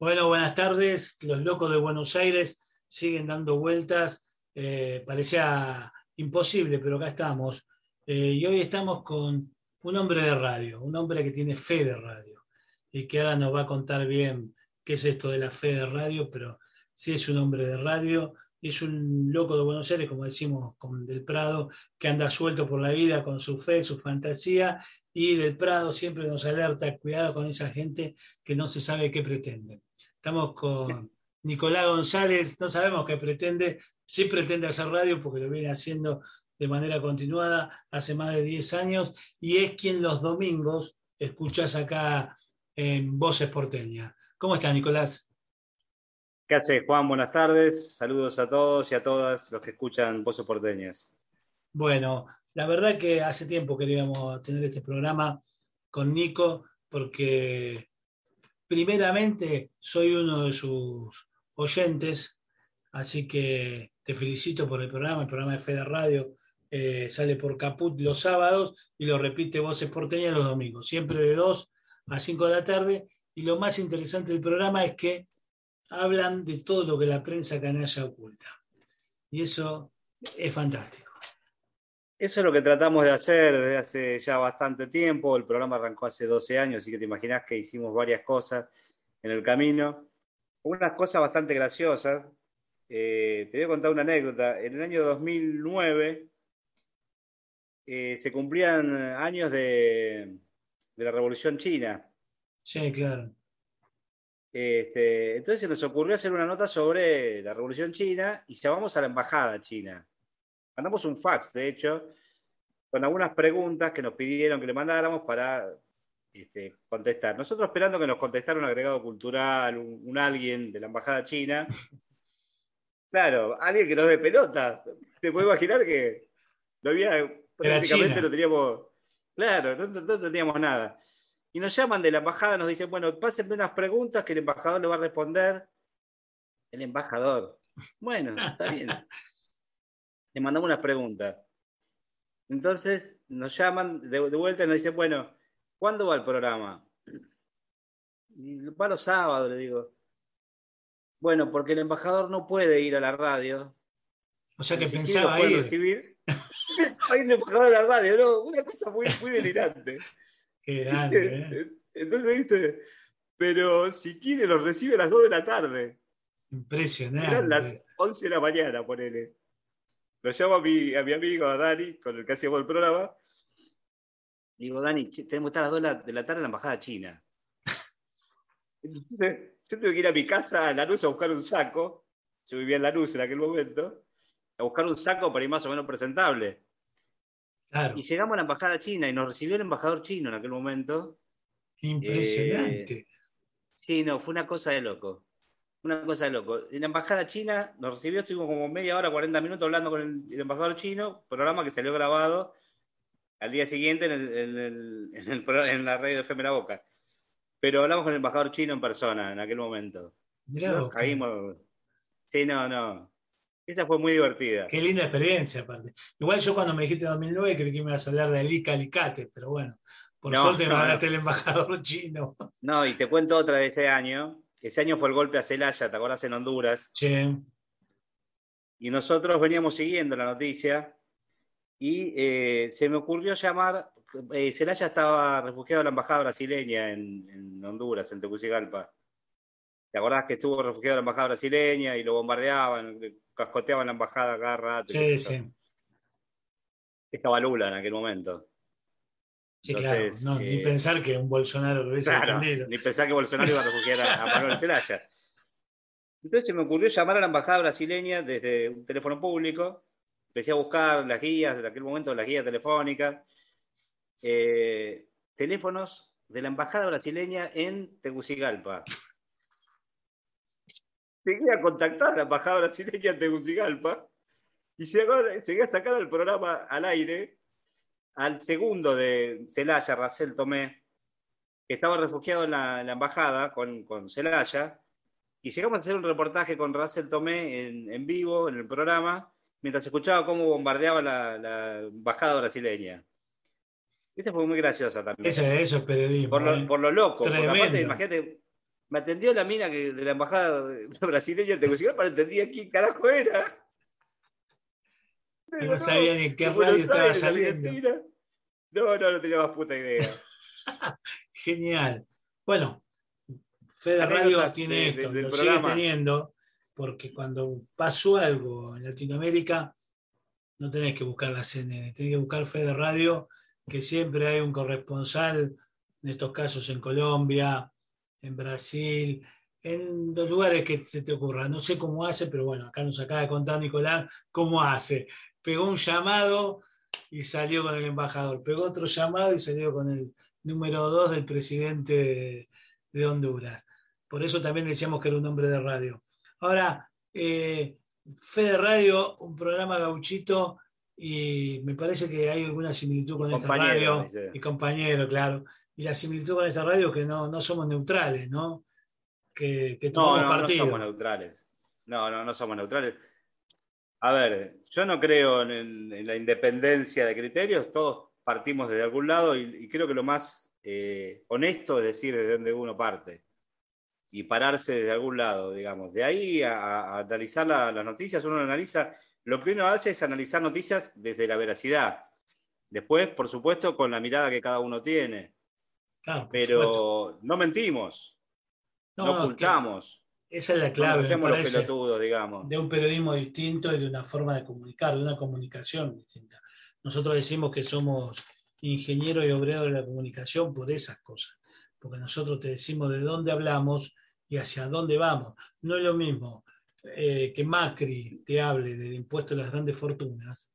Bueno, buenas tardes. Los locos de Buenos Aires siguen dando vueltas. Eh, parecía imposible, pero acá estamos. Eh, y hoy estamos con un hombre de radio, un hombre que tiene fe de radio y que ahora nos va a contar bien qué es esto de la fe de radio, pero sí es un hombre de radio, es un loco de Buenos Aires, como decimos con Del Prado, que anda suelto por la vida con su fe, su fantasía, y Del Prado siempre nos alerta, cuidado con esa gente que no se sabe qué pretende. Estamos con Nicolás González, no sabemos qué pretende, sí pretende hacer radio porque lo viene haciendo de manera continuada hace más de 10 años y es quien los domingos escuchas acá en Voces Porteña. ¿Cómo está, Nicolás? ¿Qué hace, Juan? Buenas tardes. Saludos a todos y a todas los que escuchan Voces Porteñas. Bueno, la verdad que hace tiempo queríamos tener este programa con Nico porque primeramente soy uno de sus oyentes, así que te felicito por el programa, el programa de Fede Radio eh, sale por Caput los sábados y lo repite Voces Porteñas los domingos, siempre de 2 a 5 de la tarde. Y lo más interesante del programa es que hablan de todo lo que la prensa canalla oculta. Y eso es fantástico. Eso es lo que tratamos de hacer desde hace ya bastante tiempo. El programa arrancó hace 12 años, así que te imaginas que hicimos varias cosas en el camino. Unas cosas bastante graciosas. Eh, te voy a contar una anécdota. En el año 2009 eh, se cumplían años de, la Revolución China. Sí, claro. Este, entonces se nos ocurrió hacer una nota sobre la Revolución China y llamamos a la Embajada China mandamos un fax, de hecho, con algunas preguntas que nos pidieron que le mandáramos para este, contestar. Nosotros esperando que nos contestara un agregado cultural, un, alguien de la embajada china. Claro, alguien que nos dé pelota. Te puedo imaginar que no había, prácticamente no teníamos, claro, no, no, teníamos nada. Y nos llaman de la embajada, nos dicen, bueno, pásenme unas preguntas que el embajador le va a responder. El embajador. Bueno, está bien. Le mandamos unas preguntas. Entonces nos llaman de, vuelta y nos dicen, bueno, ¿cuándo va el programa? Y va los sábados, le digo. Bueno, porque el embajador no puede ir a la radio. O sea que pensaba ir. Recibir. Hay un embajador a la radio, ¿no? Una cosa muy, muy delirante. Qué grande, ¿eh? Entonces, ¿viste? Pero si quiere, los recibe a las 2 de la tarde. Impresionante. Eran las 11 de la mañana, ponele. Lo llamo a mi, a mi amigo, a Dani, con el que hacíamos el programa. Digo, Dani, tenemos que estar a las 2 de la tarde en la embajada china. Entonces, yo tuve que ir a mi casa a Lanús a buscar un saco. Yo vivía en Lanús en aquel momento. A buscar un saco para ir más o menos presentable. Y llegamos a la embajada china y nos recibió el embajador chino en aquel momento. Impresionante. Eh, sí, no, fue una cosa de loco una cosa de loco. En la embajada china nos recibió, estuvimos como media hora, 40 minutos hablando con el, embajador chino, programa que salió grabado al día siguiente en, la radio de Efemera Boca. Pero hablamos con el embajador chino en persona en aquel momento. Mirá caímos. Sí, no, no. Esa fue muy divertida. Qué linda experiencia, aparte. Igual yo cuando me dijiste 2009 creí que me ibas a hablar de Alica Alicate, pero bueno, por suerte me hablaste del embajador chino. No, y te cuento otra de ese año, ese año fue el golpe a Celaya, ¿te acordás? En Honduras. Sí. Y nosotros veníamos siguiendo la noticia y eh, se me ocurrió llamar. Eh, Celaya estaba refugiado en la embajada brasileña en, Honduras, en Tegucigalpa. ¿Te acordás que estuvo refugiado en la embajada brasileña y lo bombardeaban, cascoteaban la embajada cada rato? Sí, sí. Estaba Lula en aquel momento. Sí, claro, ni eh, pensar que un Bolsonaro lo hubiese defendido. Ni pensar que Bolsonaro iba a refugiar a, Manuel Zelaya. Entonces se me ocurrió llamar a la embajada brasileña desde un teléfono público. Empecé a buscar las guías, en aquel momento las guías telefónicas. Eh, teléfonos de la embajada brasileña en Tegucigalpa. Llegué a contactar a la embajada brasileña en Tegucigalpa y llegué a sacar el programa al aire al segundo de Celaya, Racel Tomé, que estaba refugiado en la, embajada con, con Celaya, y llegamos a hacer un reportaje con Racel Tomé en, vivo, en el programa, mientras escuchaba cómo bombardeaba la, embajada brasileña. Esta fue muy graciosa también. Eso, eso es periodismo. Por lo, ¿eh? por lo loco. imagínate, me atendió la mina que, de la embajada brasileña de Tegucigalpa, no entendía quién carajo era. No, sabía ni en qué radio estaba saliendo. No, no, no tenía más puta idea. Genial. Bueno, Fede Radio tiene esto, lo sigue teniendo, porque cuando pasó algo en Latinoamérica, no tenés que buscar la CNN, tenés que buscar Fede Radio, que siempre hay un corresponsal, en estos casos en Colombia, en Brasil, en los lugares que se te ocurra. No sé cómo hace, pero bueno, acá nos acaba de contar Nicolás cómo hace. Pegó un llamado y salió con el embajador. Pegó otro llamado y salió con el número dos del presidente de Honduras. Por eso también decíamos que era un hombre de radio. Ahora, eh, Fede Radio, un programa gauchito, y me parece que hay alguna similitud con esta radio. Y compañero, claro. Y la similitud con esta radio que no, no somos neutrales, ¿no? Que, que no, no, no somos neutrales. No, no, no somos neutrales. A ver, yo no creo en, la independencia de criterios, todos partimos desde algún lado y, creo que lo más eh, honesto es decir desde dónde uno parte y pararse desde algún lado, digamos. De ahí a, analizar las noticias, uno analiza, lo que uno hace es analizar noticias desde la veracidad. Después, por supuesto, con la mirada que cada uno tiene. Pero no mentimos, no, ocultamos. Esa es la clave, digamos. de un periodismo distinto y de una forma de comunicar, de una comunicación distinta. Nosotros decimos que somos ingenieros y obreros de la comunicación por esas cosas, porque nosotros te decimos de dónde hablamos y hacia dónde vamos. No es lo mismo eh, que Macri te hable del impuesto de las grandes fortunas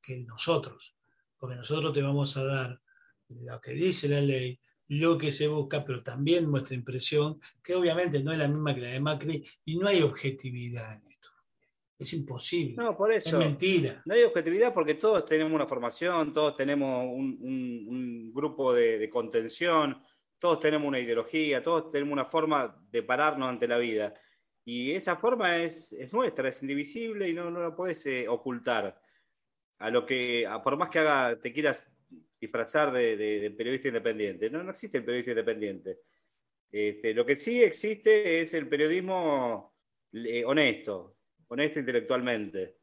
que nosotros, porque nosotros te vamos a dar lo que dice la ley, lo que se busca, pero también nuestra impresión, que obviamente no es la misma que la de Macri, y no hay objetividad en esto. Es imposible. No, por eso. Es mentira. No hay objetividad porque todos tenemos una formación, todos tenemos un, grupo de, contención, todos tenemos una ideología, todos tenemos una forma de pararnos ante la vida. Y esa forma es, nuestra, es indivisible y no, no la puedes eh, ocultar. A lo que, por más que haga, te quieras disfrazar de, periodista independiente. No, no existe el periodista independiente. Este, lo que sí existe es el periodismo eh, honesto, honesto intelectualmente.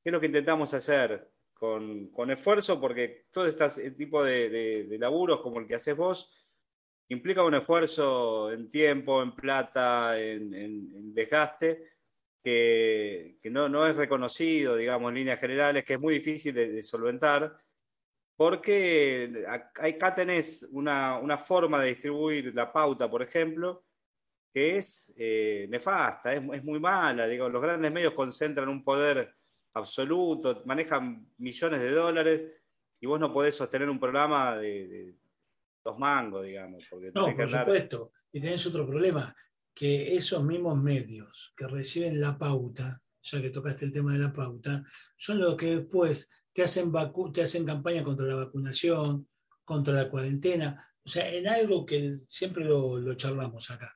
¿Qué es lo que intentamos hacer? Con, esfuerzo, porque todo este tipo de, laburos como el que haces vos implica un esfuerzo en tiempo, en plata, en, desgaste, que, no, no, es reconocido, digamos, en líneas generales, que es muy difícil de solventar porque acá tenés una, forma de distribuir la pauta, por ejemplo, que es eh, nefasta, es, muy mala. Digo, los grandes medios concentran un poder absoluto, manejan millones de dólares y vos no podés sostener un programa de, dos mangos, digamos. no, por supuesto. Y tenés otro problema, que esos mismos medios que reciben la pauta, ya que tocaste el tema de la pauta, son los que después te hacen, te hacen campaña contra la vacunación, contra la cuarentena, o sea, en algo que siempre lo, charlamos acá.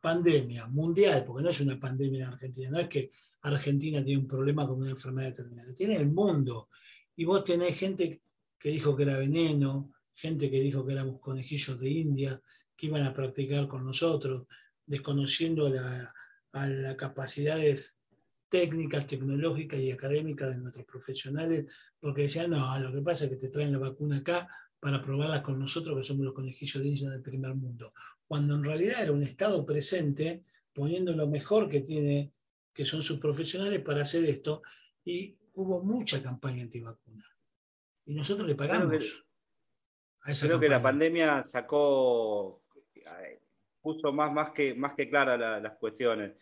Pandemia mundial, porque no es una pandemia en Argentina, no es que Argentina tiene un problema con una enfermedad terminal, tiene el mundo. Y vos tenés gente que dijo que era veneno, gente que dijo que éramos conejillos de India, que iban a practicar con nosotros, desconociendo la, a las capacidades técnicas, tecnológicas y académicas de nuestros profesionales, porque decían, no, lo que pasa es que te traen la vacuna acá para probarlas con nosotros, que somos los conejillos de India del primer mundo. Cuando en realidad era un Estado presente, poniendo lo mejor que tiene, que son sus profesionales para hacer esto, y hubo mucha campaña antivacuna. Y nosotros le pagamos creo que, a esa Creo que la pandemia sacó, eh, puso más, más, que, más que claras las cuestiones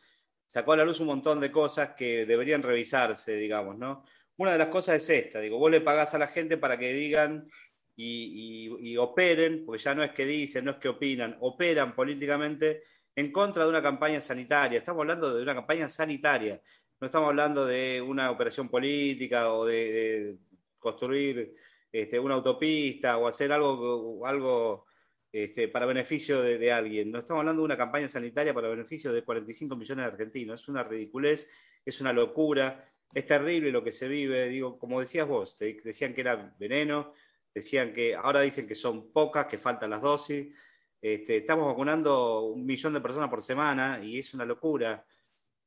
sacó a la luz un montón de cosas que deberían revisarse, digamos, ¿no? Una de las cosas es esta, digo, vos le pagás a la gente para que digan y, operen, porque ya no es que dicen, no es que opinan, operan políticamente en contra de una campaña sanitaria. Estamos hablando de una campaña sanitaria, no estamos hablando de una operación política o de, construir este, una autopista o hacer algo, algo este, para beneficio de, alguien. No estamos hablando de una campaña sanitaria para beneficio de 45 millones de argentinos. Es una ridiculez, es una locura, es terrible lo que se vive. Digo, como decías vos, te decían que era veneno, decían que ahora dicen que son pocas, que faltan las dosis. Este, estamos vacunando un millón de personas por semana y es una locura.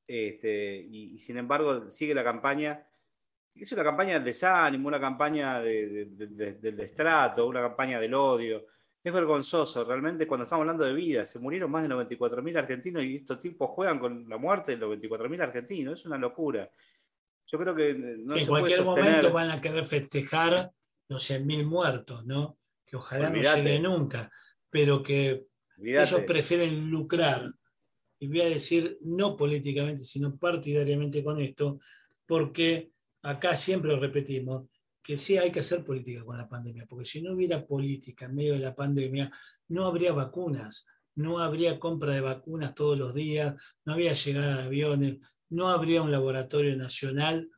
Este, y, sin embargo sigue la campaña. Es una campaña del desánimo, una campaña del destrato, una campaña del odio. Es vergonzoso, realmente, cuando estamos hablando de vida. Se murieron más de 94.000 argentinos y estos tipos juegan con la muerte de 94.000 argentinos. Es una locura. Yo creo que no en cualquier momento van a querer festejar los 100.000 muertos, ¿no? Que ojalá no llegue nunca, pero que ellos prefieren lucrar, y voy a decir no políticamente, sino partidariamente con esto, porque acá siempre lo repetimos, que sí hay que hacer política con la pandemia, porque si no hubiera política en medio de la pandemia, no habría vacunas, no habría compra de vacunas todos los días, no habría llegada de aviones, no habría un laboratorio nacional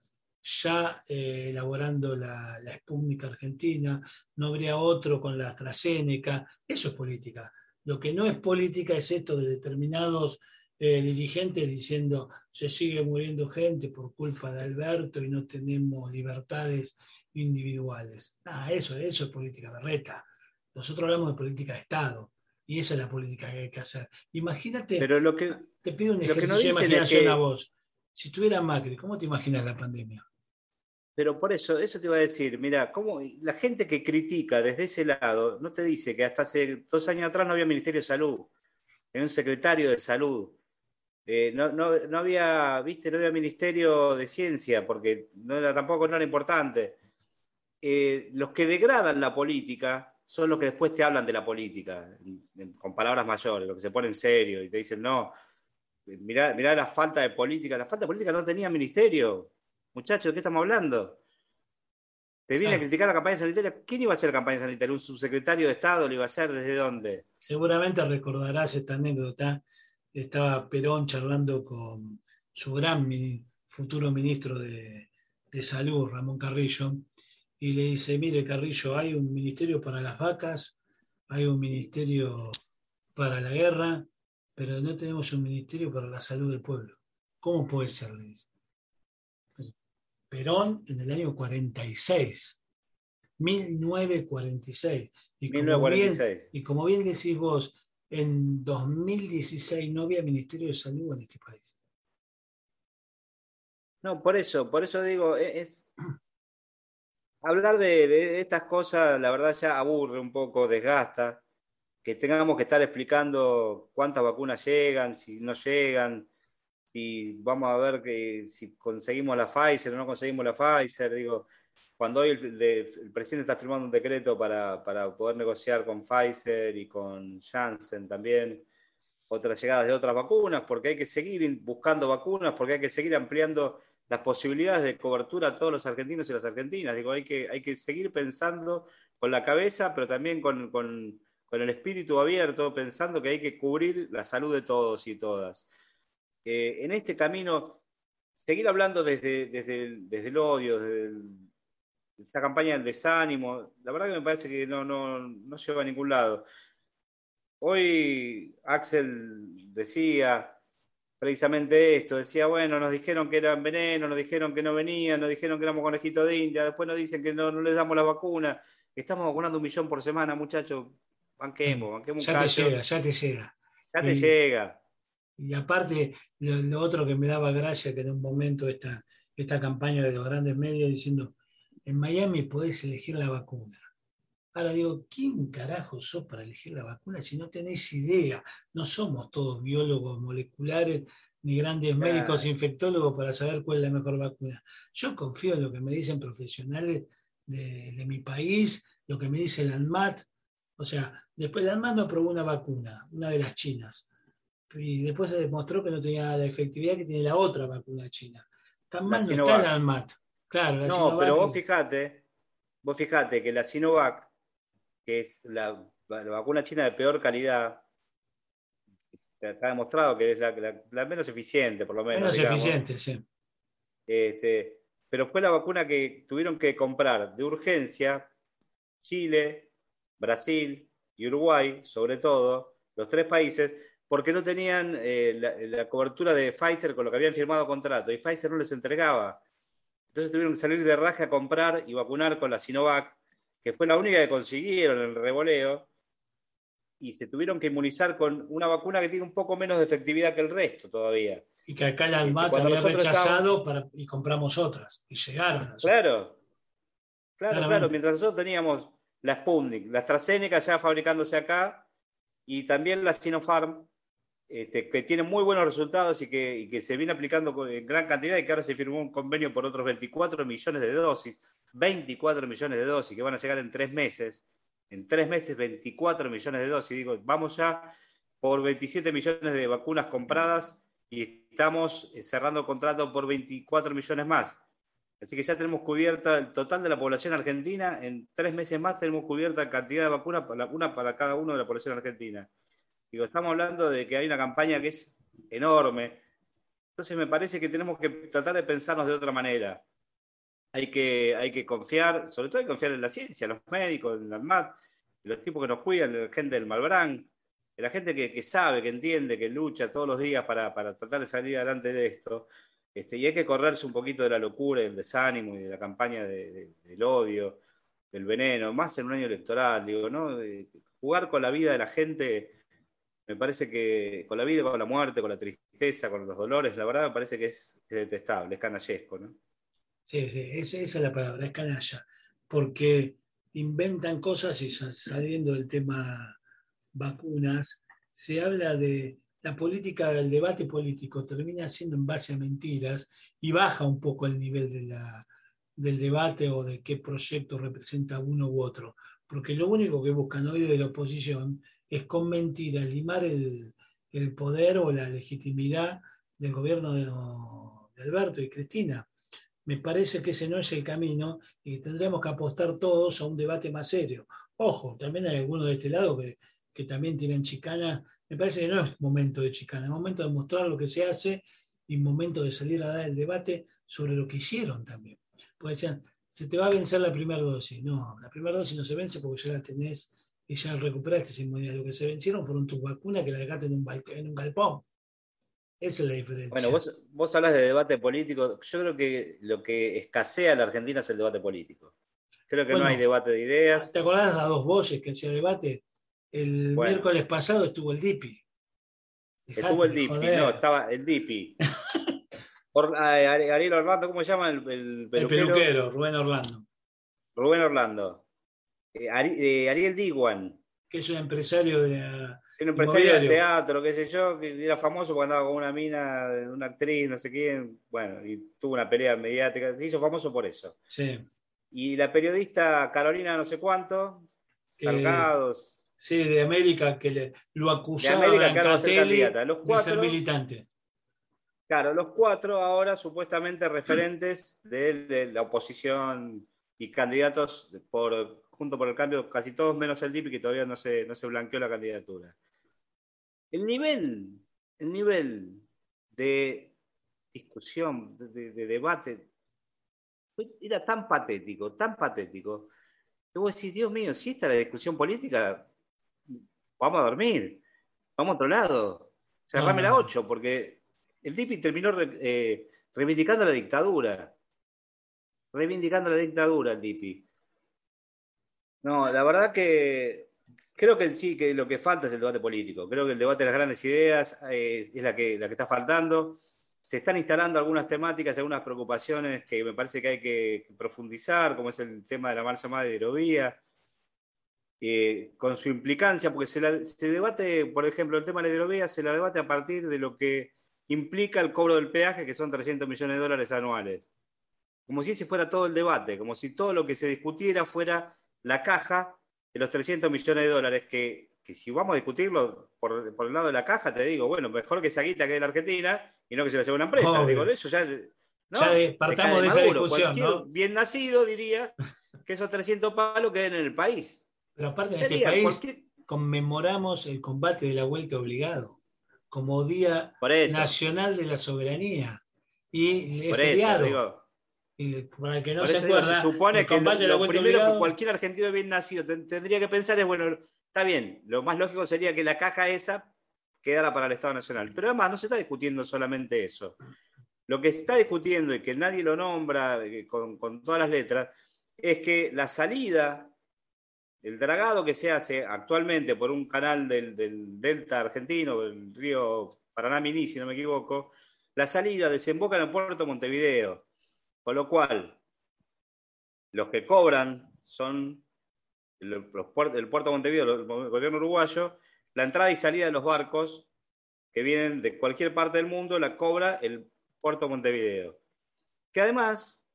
ya eh, elaborando la, la Sputnik Argentina, no habría otro con la AstraZeneca, eso es política. Lo que no es política es esto de determinados eh, dirigentes diciendo se sigue muriendo gente por culpa de Alberto y no tenemos libertades individuales. Ah, eso, eso es política berreta. Nosotros hablamos de política de Estado y esa es la política que hay que hacer. Imagínate, Pero lo que, te pido un ejercicio de imaginación a vos. Si tuviera Macri, ¿cómo te imaginas la pandemia? Pero por eso, eso te iba a decir, mira, cómo la gente que critica desde ese lado no te dice que hasta hace dos años atrás no había Ministerio de Salud, era un secretario de salud. Eh, no, no, había, viste, no había Ministerio de Ciencia, porque no era, tampoco no era importante. Eh, los que degradan la política son los que después te hablan de la política, con palabras mayores, los que se ponen serio y te dicen, no, mirá, mirá la falta de política. La falta de política no tenía ministerio. Muchachos, ¿de qué estamos hablando? Te viene a criticar la campaña sanitaria. ¿Quién iba a hacer campaña sanitaria? ¿Un subsecretario de Estado lo iba a hacer? ¿Desde dónde? Seguramente recordarás esta anécdota. Estaba Perón charlando con su gran futuro ministro de, Salud, Ramón Carrillo, y le dice, mire Carrillo, hay un ministerio para las vacas, hay un ministerio para la guerra, pero no tenemos un ministerio para la salud del pueblo. ¿Cómo puede ser? Le dice. Perón en el año 46, 1946. Y como, Bien, y como bien decís vos, en 2016 no había Ministerio de Salud en este país. No, por eso, por eso digo, e-, es, hablar de, estas cosas, la verdad ya aburre un poco, desgasta, que tengamos que estar explicando cuántas vacunas llegan, si no llegan, si vamos a ver que si conseguimos la Pfizer o no conseguimos la Pfizer, digo, cuando hoy el, presidente está firmando un decreto para, poder negociar con Pfizer y con Janssen también otras llegadas de otras vacunas, porque hay que seguir buscando vacunas, porque hay que seguir ampliando las posibilidades de cobertura a todos los argentinos y las argentinas. Digo, hay que, hay que seguir pensando con la cabeza, pero también con, con el espíritu abierto, pensando que hay que cubrir la salud de todos y todas. Eh, en este camino, seguir hablando desde, desde, el, odio, desde esta campaña del desánimo, la verdad que me parece que no, no, no lleva a ningún lado. Hoy Axel decía precisamente esto, decía, bueno, nos dijeron que eran veneno, nos dijeron que no venían, nos dijeron que éramos conejitos de India, después nos dicen que no, no les damos la vacuna, estamos vacunando un millón por semana, muchachos, banquemos, banquemos ya te llega, ya te llega. Ya te llega. Y aparte, lo, otro que me daba gracia, que en un momento esta, esta campaña de los grandes medios diciendo, en Miami podés elegir la vacuna. Ahora digo, ¿quién carajo sos para elegir la vacuna si no tenés idea? No somos todos biólogos moleculares ni grandes médicos infectólogos para saber cuál es la mejor vacuna. Yo confío en lo que me dicen profesionales de, de mi país, lo que me dice el ANMAT. O sea, después el ANMAT me aprobó una vacuna, una de las chinas y después se demostró que no tenía la efectividad que tiene la otra vacuna china. Tan mal no está el ANMAT. Claro, no, pero vos fijate, vos fijate que la Sinovac que es la, vacuna china de peor calidad, está demostrado que es la, menos eficiente, por lo menos. Menos eficiente, sí. Este, pero fue la vacuna que tuvieron que comprar de urgencia Chile, Brasil y Uruguay, sobre todo, los tres países, porque no tenían eh, la, cobertura de Pfizer con lo que habían firmado contrato y Pfizer no les entregaba. Entonces tuvieron que salir de raje a comprar y vacunar con la Sinovac, que fue la única que consiguieron el revoleo, y se tuvieron que inmunizar con una vacuna que tiene un poco menos de efectividad que el resto todavía. Y que acá la ANMAT había rechazado y compramos otras, y llegaron. claro, claro, claro, mientras nosotros teníamos la Sputnik, la AstraZeneca ya fabricándose acá, y también la Sinopharm, este, que tiene muy buenos resultados y que, se viene aplicando en gran cantidad y que ahora se firmó un convenio por otros 24 millones de dosis, 24 millones de dosis que van a llegar en tres meses, en tres meses 24 millones de dosis, digo, vamos ya por 27 millones de vacunas compradas y estamos eh, cerrando el contrato por 24 millones más. Así que ya tenemos cubierta el total de la población argentina, en tres meses más tenemos cubierta cantidad de vacunas, una para cada uno de la población argentina. Digo, estamos hablando de que hay una campaña que es enorme. Entonces me parece que tenemos que tratar de pensarnos de otra manera. Hay que, hay que confiar, sobre todo hay que confiar en la ciencia, en los médicos, en la ANMAT, en los tipos que nos cuidan, en la gente del Malbrán, en la gente que, sabe, que entiende, que lucha todos los días para, tratar de salir adelante de esto. Este, y hay que correrse un poquito de la locura, del desánimo y de la campaña del odio, del veneno, más en un año electoral, digo, ¿no? jugar con la vida de la gente me parece que con la vida, con la muerte, con la tristeza, con los dolores, la verdad me parece que es, detestable, es canallesco, ¿no? Sí, sí, esa, es la palabra, es canalla, porque inventan cosas y saliendo del tema vacunas, se habla de la política, el debate político termina siendo en base a mentiras y baja un poco el nivel de la, del debate o de qué proyecto representa uno u otro, porque lo único que buscan hoy de la oposición es con mentiras limar el, poder o la legitimidad del gobierno de, Alberto y Cristina. Me parece que ese no es el camino y tendríamos que apostar todos a un debate más serio. Ojo, también hay algunos de este lado que, también tienen chicana. Me parece que no es momento de chicana, es momento de mostrar lo que se hace y momento de salir a dar el debate sobre lo que hicieron también. Porque decían, se te va a vencer la primera dosis. No, la primera dosis no se vence porque ya la tenés y ya recuperaste esa inmunidad. Lo que se vencieron fueron tus vacunas que la dejaste en un, en un galpón. Esa es la diferencia. Bueno, vos, vos hablas de debate político. Yo creo que lo que escasea en la Argentina es el debate político. Creo que no hay debate de ideas. ¿Te acordás de las dos voces que hacía debate? El miércoles pasado estuvo el DIPI. estuvo el DIPI, no, estaba el DIPI. Por, Ariel Orlando, ¿cómo se llama el, el peluquero? El peluquero, Rubén Orlando. Rubén Orlando. Eh, eh, Ariel Diguan. Que es un empresario de un empresario de teatro, qué sé yo, que era famoso cuando andaba con una mina, una actriz, no sé quién, bueno, y tuvo una pelea mediática, se hizo famoso por eso. Sí. Y la periodista Carolina no sé cuánto, cargados. Sí, de América, que le, lo acusaba de, América, los cuatro, de ser militante. Claro, los cuatro ahora supuestamente referentes de la oposición y candidatos por junto por el cambio, casi todos menos el DIP, que todavía no se, no se blanqueó la candidatura. El nivel, el nivel de discusión, de, debate, era tan patético, tan patético, que vos decís, Dios mío, si esta es la discusión política, vamos a dormir, vamos a otro lado, cerrame la 8, porque el DIPI terminó eh, reivindicando la dictadura, reivindicando la dictadura el DIPI. No, la verdad que creo que sí, que lo que falta es el debate político. Creo que el debate de las grandes ideas eh, es la que, la que está faltando. Se están instalando algunas temáticas, algunas preocupaciones que me parece que hay que profundizar, como es el tema de la mal llamada hidrovía, eh, con su implicancia, porque se, debate, por ejemplo, el tema de la hidrovía se la debate a partir de lo que implica el cobro del peaje, que son 300 millones de dólares anuales. Como si ese fuera todo el debate, como si todo lo que se discutiera fuera la caja de los 300 millones de dólares, que, si vamos a discutirlo por, el lado de la caja, te digo, bueno, mejor que se aguita que de la Argentina y no que se la lleve una empresa. Digo, eso ya. ¿no? Ya partamos de esa discusión. Bien nacido diría que esos 300 palos queden en el país. Pero aparte en este país conmemoramos el combate de la vuelta obligado como Día Nacional de la Soberanía. Y es feriado. Y para el que no se acuerda, se supone que lo, primero que cualquier argentino bien nacido tendría que pensar es, bueno, está bien, lo más lógico sería que la caja esa quedara para el Estado Nacional. Pero además no se está discutiendo solamente eso. Lo que se está discutiendo y que nadie lo nombra eh, con, con todas las letras es que la salida, el dragado que se hace actualmente por un canal del, del Delta argentino, el río Paraná-Miní, si no me equivoco, la salida desemboca en el puerto Montevideo. Con lo cual, los que cobran son el puerto Montevideo, el gobierno uruguayo, la entrada y salida de los barcos que vienen de cualquier parte del mundo la cobra el puerto Montevideo. Que además,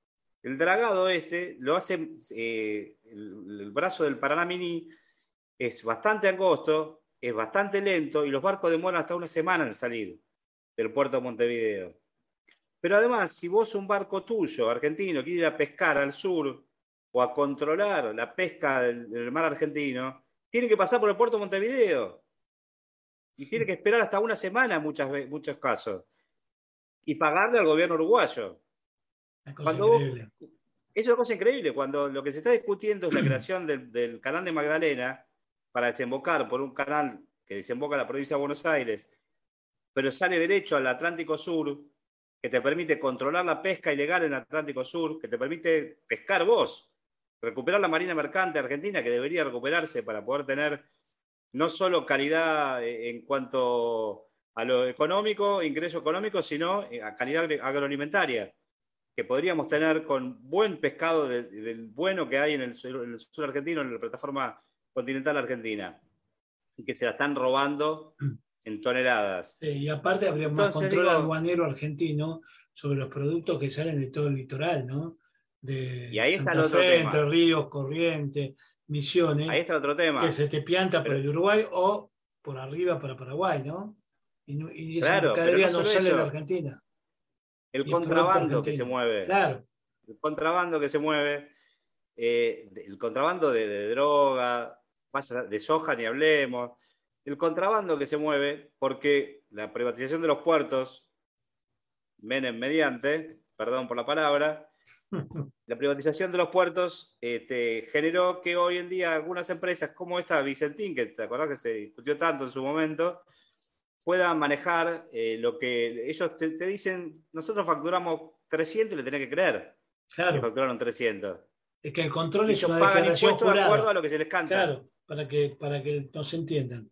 el dragado este lo hace, eh, el, brazo del Paraná Mini es bastante angosto, es bastante lento y los barcos demoran hasta una semana en salir del puerto Montevideo. Pero además, si vos un barco tuyo, argentino, quiere ir a pescar al sur o a controlar la pesca del, mar argentino, tiene que pasar por el puerto de Montevideo. Y tiene que esperar hasta una semana en muchos casos. Y pagarle al gobierno uruguayo. Cuando es una cosa increíble. Cuando lo que se está discutiendo es la creación del, del canal de Magdalena para desembocar por un canal que desemboca en la provincia de Buenos Aires, pero sale derecho al Atlántico Sur, que te permite controlar la pesca ilegal en el Atlántico Sur, que te permite pescar vos, recuperar la marina mercante argentina, que debería recuperarse para poder tener no solo calidad eh, en cuanto a lo económico, ingreso económico, sino eh, a calidad agroalimentaria, que podríamos tener con buen pescado del, bueno que hay en el, sur, en el sur argentino, en la plataforma continental argentina, y que se la están robando en toneladas. y aparte habría más control aduanero argentino sobre los productos que salen de todo el litoral, ¿no? De y ahí está el otro tema. Entre Ríos, Corrientes, Misiones. Ahí está otro tema. Que se te pianta por el Uruguay o por arriba para Paraguay, ¿no? Y, esa mercadería no, sale de la Argentina. El contrabando que se mueve. Claro. El contrabando que se mueve. Eh, el contrabando de, de droga, de soja ni hablemos el contrabando que se mueve, porque la privatización de los puertos, Menem mediante, perdón por la palabra, la privatización de los puertos este, generó que hoy en día algunas empresas como esta Vicentín, que te acordás que se discutió tanto en su momento, puedan manejar eh, lo que ellos te, dicen, nosotros facturamos 300 y le tenés que creer. Claro. Que facturaron 300. Es que el control es una declaración jurada. de acuerdo a lo que se les canta. Claro, para que, para que nos entiendan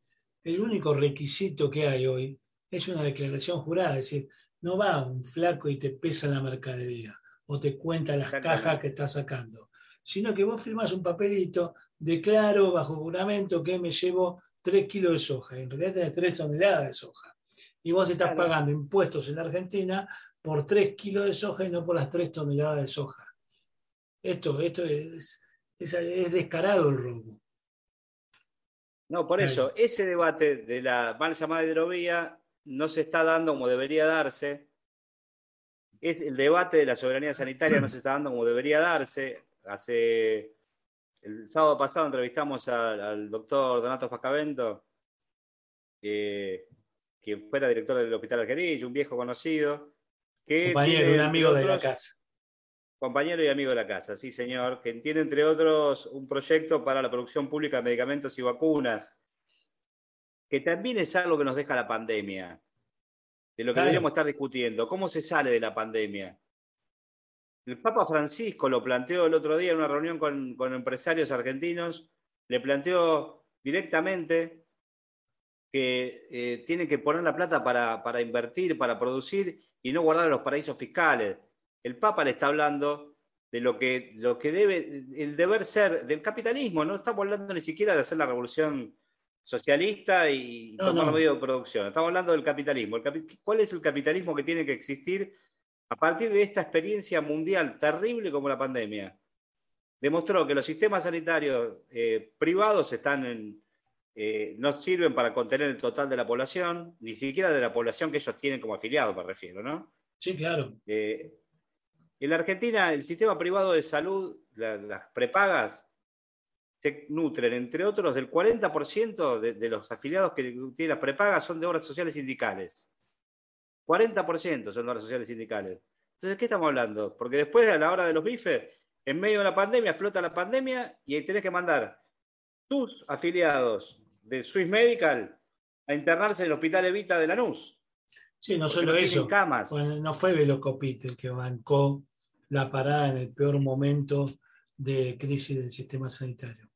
el único requisito que hay hoy es una declaración jurada, es decir, no va un flaco y te pesa la mercadería o te cuenta las cajas que está sacando, sino que vos firmas un papelito, declaro bajo juramento que me llevo 3 kilos de soja, en realidad tenés 3 toneladas de soja, y vos estás pagando impuestos en la Argentina por 3 kilos de soja y no por las 3 toneladas de soja. Esto, esto es, es descarado el robo. No, por eso, ese debate de la mal llamada hidrovía no se está dando como debería darse. El debate de la soberanía sanitaria no se está dando como debería darse. Hace el sábado pasado entrevistamos al, doctor Donato Fascavento, que fuera director del Hospital Argerillo, un viejo conocido. Que Compañero, un amigo de la casa. Compañero y amigo de la casa, sí, señor, que tiene, entre otros, un proyecto para la producción pública de medicamentos y vacunas, que también es algo que nos deja la pandemia, de lo que deberíamos estar discutiendo. ¿Cómo se sale de la pandemia? El Papa Francisco lo planteó el otro día en una reunión con, empresarios argentinos, le planteó directamente que eh, tiene que poner la plata para, para invertir, para producir y no guardar los paraísos fiscales el Papa le está hablando de lo que, lo que debe, el deber ser del capitalismo, no estamos hablando ni siquiera de hacer la revolución socialista y tomar medio de producción, estamos hablando del capitalismo. ¿Cuál es el capitalismo que tiene que existir a partir de esta experiencia mundial terrible como la pandemia? Demostró que los sistemas sanitarios eh, privados están en, eh, no sirven para contener el total de la población, ni siquiera de la población que ellos tienen como afiliados, me refiero, ¿no? Sí, claro. Eh, en la Argentina, el sistema privado de salud, las prepagas, se nutren, entre otros, del 40% de, de, los afiliados que tienen las prepagas son de obras sociales sindicales. 40% son de obras sociales sindicales. Entonces, ¿de qué estamos hablando? Porque después, a la hora de los bifes, en medio de la pandemia, explota la pandemia y tenés que mandar tus afiliados de Swiss Medical a internarse en el Hospital Evita de Lanús. Sí, no solo eso. no fue Velocopit el que bancó la parada en el peor momento de crisis del sistema sanitario.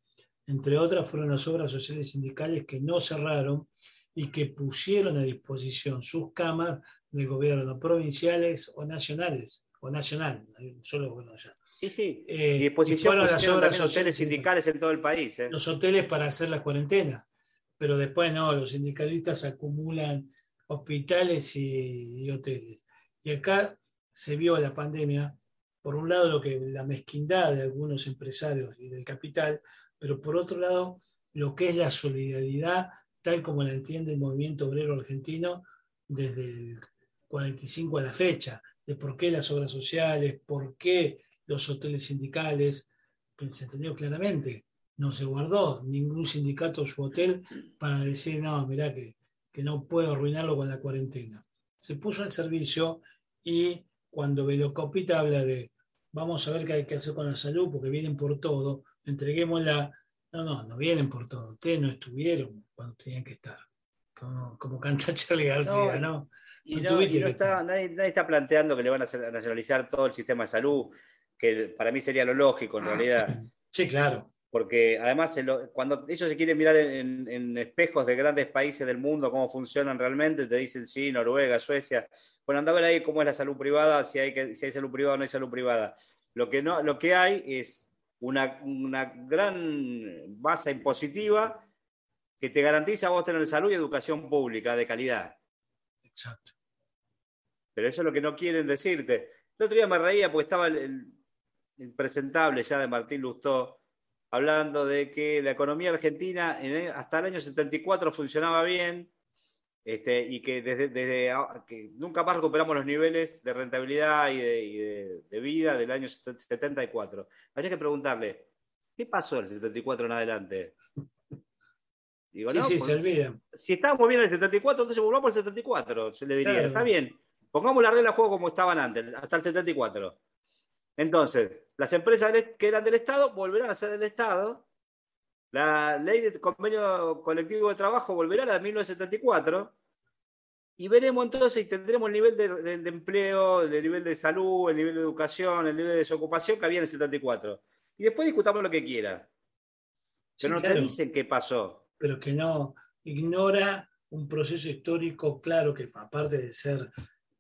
Entre otras, fueron las obras sociales sindicales que no cerraron y que pusieron a disposición sus camas de gobierno provinciales o nacionales, o nacional, solo bueno ya. Sí, sí. Eh, y disposición las obras hoteles sindicales en todo el país. ¿eh? Los hoteles para hacer la cuarentena, pero después no, los sindicalistas acumulan hospitales y, hoteles. Y acá se vio la pandemia, por un lado lo que la mezquindad de algunos empresarios y del capital, pero por otro lado lo que es la solidaridad tal como la entiende el movimiento obrero argentino desde el 45 a la fecha, de por qué las obras sociales, por qué los hoteles sindicales, que se entendió claramente, no se guardó ningún sindicato su hotel para decir, no, mirá que, que no puedo arruinarlo con la cuarentena. Se puso al servicio y cuando Velocopita habla de vamos a ver qué hay que hacer con la salud porque vienen por todo, entreguémosla. No, no, no vienen por todo. Ustedes no estuvieron cuando tenían que estar. Como, como canta Charlie García, ¿no? Y, no, está, nadie, está planteando que le van a, nacionalizar todo el sistema de salud, que para mí sería lo lógico en realidad. Sí, claro. Porque además, cuando ellos se quieren mirar en, espejos de grandes países del mundo, cómo funcionan realmente, te dicen sí, Noruega, Suecia. Bueno, anda a ver ahí cómo es la salud privada, si hay, que, si hay salud privada o no hay salud privada. Lo que, no, lo que hay es una, una gran base impositiva que te garantiza a vos tener salud y educación pública de calidad. Exacto. Pero eso es lo que no quieren decirte. El otro día me reía porque estaba el, impresentable ya de Martín Lustó hablando de que la economía argentina hasta el año 74 funcionaba bien este, y que desde, que nunca más recuperamos los niveles de rentabilidad y, de, vida del año 74. Habría que preguntarle, ¿qué pasó el 74 en adelante? sí, sí, se pues, olvida. Si estábamos bien en el 74, entonces volvamos al 74, se le diría. Está bien, pongamos la regla de juego como estaban antes, hasta el 74. Entonces, las empresas que eran del Estado volverán a ser del Estado. La ley de convenio colectivo de trabajo volverá a la de 1974. Y veremos entonces y tendremos el nivel de, empleo, el nivel de salud, el nivel de educación, el nivel de desocupación que había en el 74. Y después discutamos lo que quiera. Pero no te dicen qué pasó pero que no ignora un proceso histórico claro que aparte de ser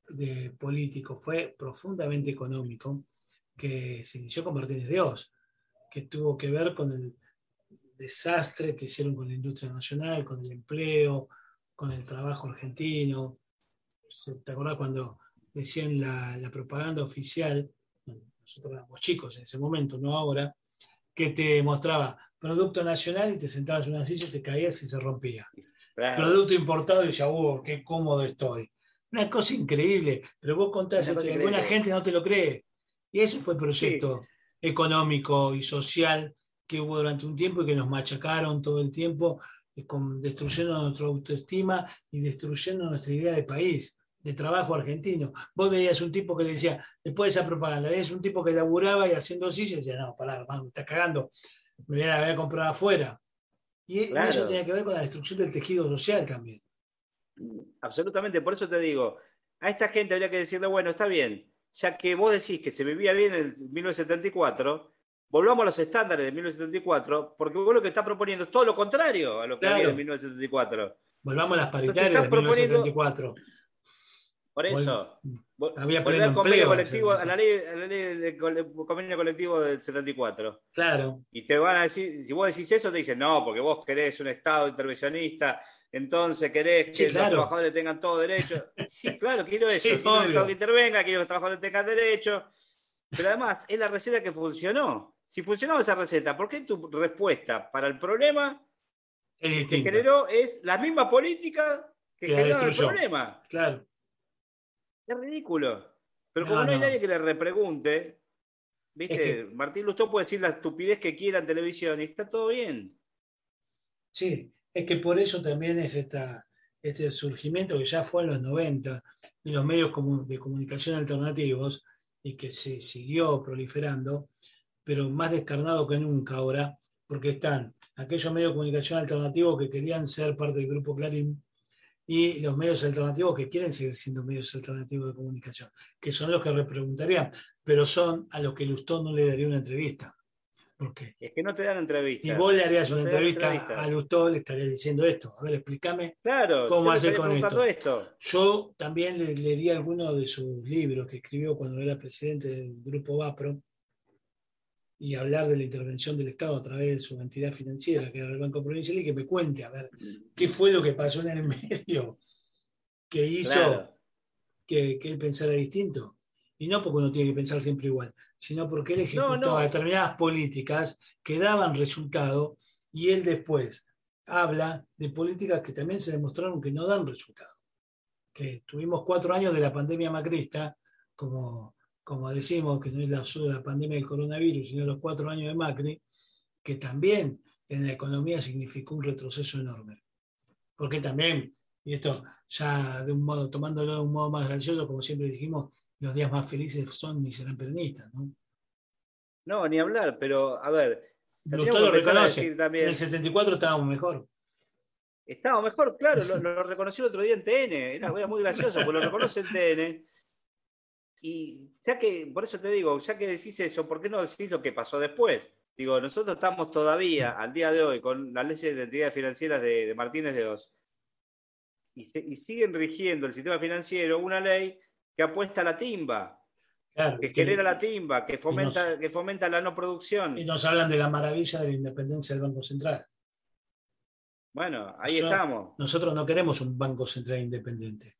de político fue profundamente económico, que se inició con Martínez de Oz, que tuvo que ver con el desastre que hicieron con la industria nacional, con el empleo, con el trabajo argentino. ¿Te acuerdas cuando decían la, la propaganda oficial? Nosotros éramos chicos en ese momento, no ahora, que te mostraba producto nacional y te sentabas en una silla y te caías y se rompía. Producto importado y decías, oh, qué cómodo estoy. Una cosa increíble, pero vos contás esto y alguna gente no te lo cree. Y ese fue el proyecto económico y social que hubo durante un tiempo y que nos machacaron todo el tiempo, destruyendo nuestra autoestima y destruyendo nuestra idea de país de trabajo argentino. Vos veías un tipo que le decía, después de esa propaganda, veías un tipo que laburaba y haciendo sillas, y decía, no, pará, hermano, me estás cagando, me voy a, comprar afuera. Y eso tiene que ver con la destrucción del tejido social también. Absolutamente, por eso te digo, a esta gente habría que decirle, bueno, está bien, ya que vos decís que se vivía bien en 1974, volvamos a los estándares de 1974, porque vos lo que estás proponiendo es todo lo contrario a lo que había en 1974. Volvamos a las paritarias de 1974. Por eso. había pleno empleo, colectivo, a la ley, a la ley de convenio colectivo del 74. Claro. Y te van a decir, si vos decís eso, te dicen, no, porque vos querés un Estado intervencionista, entonces querés que los trabajadores tengan todo derecho. Sí, claro, quiero eso. quiero un Estado que intervenga, quiero que los trabajadores tengan derecho. Pero además, es la receta que funcionó. Si funcionaba esa receta, ¿por qué tu respuesta para el problema que generó es la misma política que, que generó el problema? Claro. Es ridículo. Pero como no, hay nadie que le repregunte, ¿Viste? Martín Lustó puede decir la estupidez que quiera en televisión y está todo bien. Sí, es que por eso también es este surgimiento que ya fue en los 90 y los medios de comunicación alternativos y que se siguió proliferando, pero más descarnado que nunca ahora, porque están aquellos medios de comunicación alternativos que querían ser parte del grupo Clarín y los medios alternativos que quieren seguir siendo medios alternativos de comunicación, que son los que repreguntarían, pero son a los que Lustó no le daría una entrevista. Porque es que no te dan entrevista. Si vos le harías una entrevista, a Lustó, le estarías diciendo esto. A ver, explícame claro, cómo hacer con esto. Yo también le leería algunos de sus libros que escribió cuando era presidente del grupo VAPRO, y hablar de la intervención del Estado a través de su entidad financiera, que era el Banco Provincial, y que me cuente, a ver, qué fue lo que pasó en el medio que hizo que, él pensara distinto. Y no porque uno tiene que pensar siempre igual, sino porque él ejecutó determinadas políticas que daban resultado y él después habla de políticas que también se demostraron que no dan resultado. Que tuvimos cuatro años de la pandemia macrista, como como decimos, que no es la, solo la pandemia del coronavirus, sino los cuatro años de Macri, que también en la economía significó un retroceso enorme. Porque también, y esto ya de un modo, tomándolo de un modo más gracioso, como siempre dijimos, los días más felices son ni serán peronistas, ¿no? No, ni hablar, pero a ver. Usted lo reconoce. También, en el 74 estábamos mejor. Estábamos mejor, claro, lo, reconoció el otro día en TN, era, muy gracioso, porque lo reconoce en TN y ya que, por eso te digo, ya que decís eso, ¿por qué no decís lo que pasó después? Digo, nosotros estamos todavía, al día de hoy, con las leyes de entidades financieras de, Martínez de Oz, y, siguen rigiendo el sistema financiero una ley que apuesta a la timba, que, genera la timba, que fomenta, que fomenta la no producción. Y nos hablan de la maravilla de la independencia del Banco Central. Bueno, ahí estamos. Nosotros no queremos un Banco Central independiente